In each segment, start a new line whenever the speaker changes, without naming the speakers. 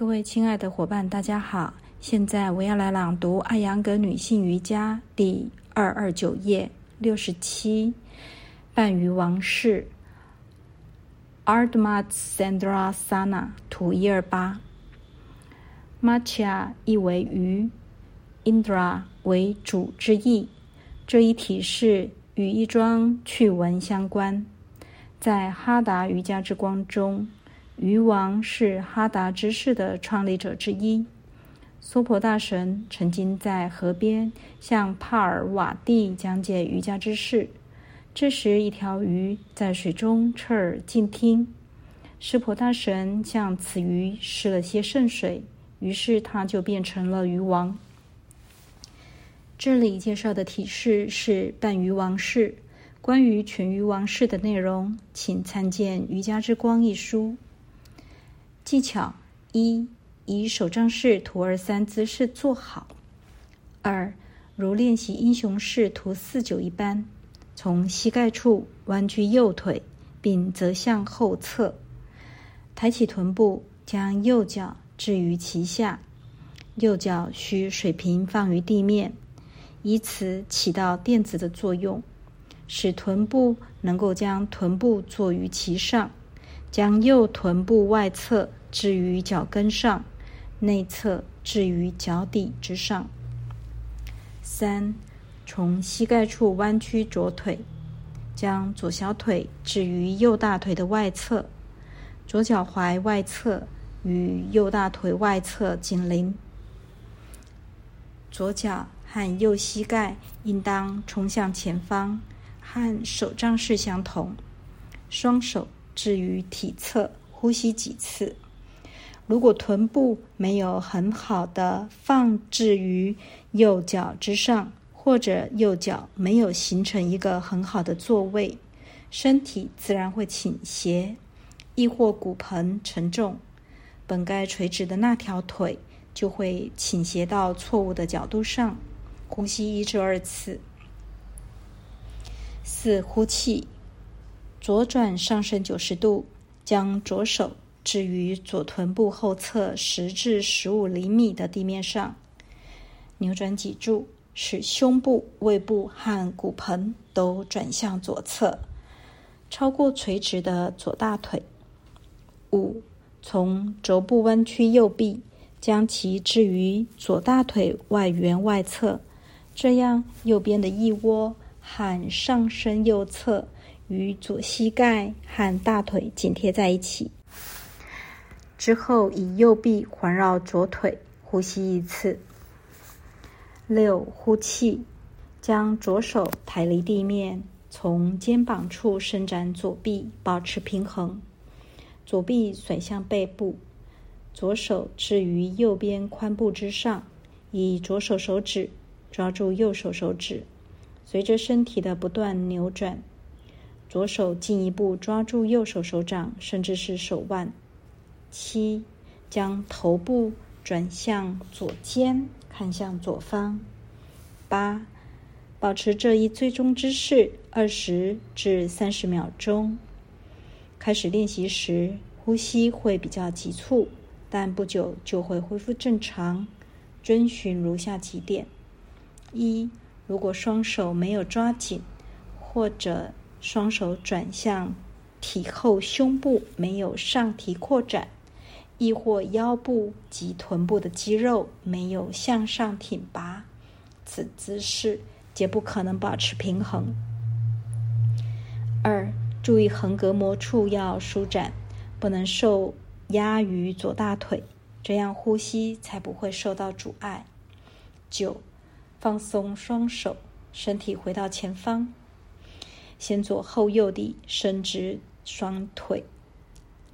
各位亲爱的伙伴，大家好！现在我要来朗读《艾扬格女性瑜伽》第二二九页六十七，半鱼王式 Ardha Chandrasana 图一二八。Macha 意为鱼，Indra 为主之意。这一体式与一桩趣闻相关，在哈达瑜伽之光中。鱼王是哈达之士的创立者之一。娑婆大神曾经在河边向帕尔瓦蒂讲解瑜伽之事。这时，一条鱼在水中侧耳静听。湿婆大神向此鱼施了些圣水，于是它就变成了鱼王。这里介绍的体式是半鱼王式。关于全鱼王式的内容，请参见《瑜伽之光》一书。技巧一：以手杖式图二三姿势坐好。二，如练习英雄式图四九一般，从膝盖处弯曲右腿，并折向后侧，抬起臀部，将右脚置于其下，右脚需水平放于地面，以此起到垫子的作用，使臀部能够将臀部坐于其上，将右臀部外侧。置于脚跟上，内侧置于脚底之上。三，从膝盖处弯曲左腿，将左小腿置于右大腿的外侧，左脚踝外侧与右大腿外侧紧邻。左脚和右膝盖应当冲向前方，和手杖式相同。双手置于体侧，呼吸几次。如果臀部没有很好的放置于右脚之上，或者右脚没有形成一个很好的座位，身体自然会倾斜，亦或骨盆沉重，本该垂直的那条腿就会倾斜到错误的角度上。呼吸一至二次。四、呼气，左转上升九十度，将左手。置于左臀部后侧十至十五厘米的地面上，扭转脊柱，使胸部、胃部和骨盆都转向左侧，超过垂直的左大腿。五，从肘部弯曲右臂，将其置于左大腿外缘外侧，这样右边的腋窝和上身右侧与左膝盖和大腿紧贴在一起。之后，以右臂环绕左腿，呼吸一次。六，呼气，将左手抬离地面，从肩膀处伸展左臂，保持平衡。左臂甩向背部，左手置于右边髋部之上，以左手手指抓住右手手指，随着身体的不断扭转，左手进一步抓住右手手掌，甚至是手腕。七，将头部转向左肩，看向左方。八，保持这一最终姿势二十至三十秒钟。开始练习时，呼吸会比较急促，但不久就会恢复正常。遵循如下几点：一，如果双手没有抓紧，或者双手转向体后胸部没有上提扩展。亦或腰部及臀部的肌肉没有向上挺拔，此姿势皆不可能保持平衡。二、注意横膈膜处要舒展，不能受压于左大腿，这样呼吸才不会受到阻碍。九、放松双手，身体回到前方，先左后右地伸直双腿。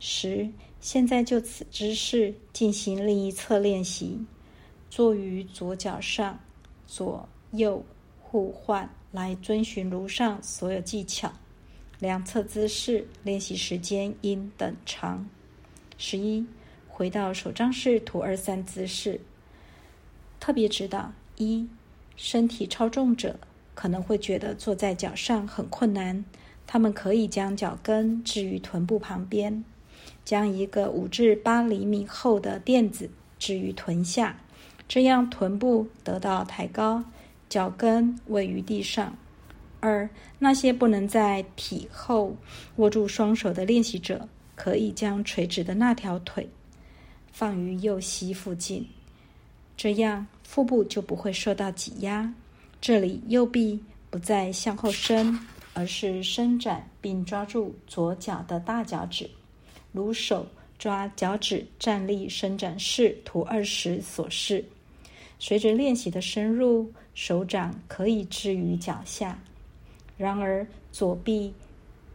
十。现在就此姿势进行另一侧练习，坐于左脚上，左右互换，来遵循如上所有技巧。两侧姿势练习时间应等长。十一，回到手杖式图二三姿势。特别指导：一，身体超重者可能会觉得坐在脚上很困难，他们可以将脚跟置于臀部旁边。将一个五至八厘米厚的垫子置于臀下，这样臀部得到抬高，脚跟位于地上。二、那些不能在体后握住双手的练习者，可以将垂直的那条腿放于右膝附近，这样腹部就不会受到挤压。这里右臂不再向后伸，而是伸展并抓住左脚的大脚趾。如手抓脚趾站立伸展式图二十所示，随着练习的深入，手掌可以置于脚下。然而，左臂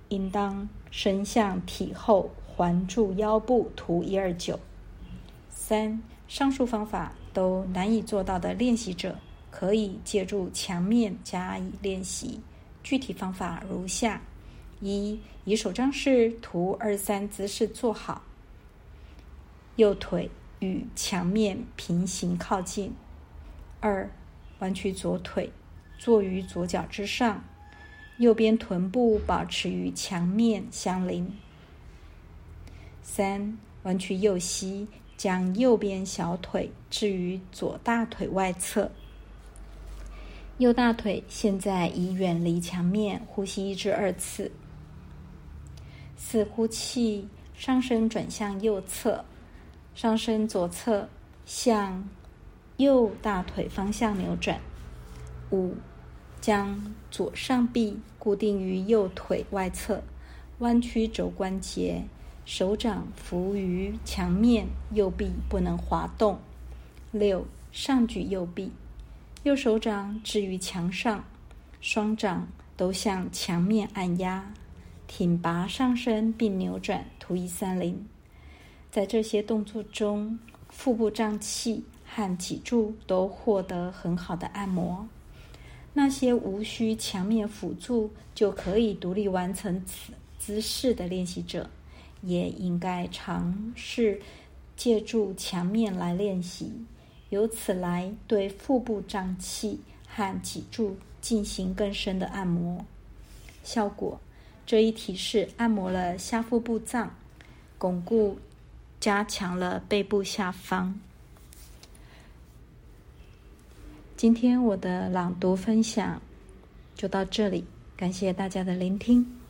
应当伸向体后，环住腰部图一二九。三上述方法都难以做到的练习者，可以借助墙面加以练习。具体方法如下。一以手杖式图二三姿势坐好，右腿与墙面平行靠近。二弯曲左腿，坐于左脚之上，右边臀部保持与墙面相邻。三弯曲右膝，将右边小腿置于左大腿外侧。右大腿现在已远离墙面，呼吸一至二次。四呼气，上身转向右侧，上身左侧向右大腿方向扭转。五，将左上臂固定于右腿外侧，弯曲肘关节，手掌扶于墙面，右臂不能滑动。六，上举右臂，右手掌置于墙上，双掌都向墙面按压。挺拔上身并扭转，图一三零。在这些动作中，腹部胀气和脊柱都获得很好的按摩。那些无需墙面辅助就可以独立完成此姿势的练习者，也应该尝试借助墙面来练习，由此来对腹部胀气和脊柱进行更深的按摩。效果。这一体式按摩了下腹部脏，巩固、加强了背部下方。今天我的朗读分享就到这里，感谢大家的聆听。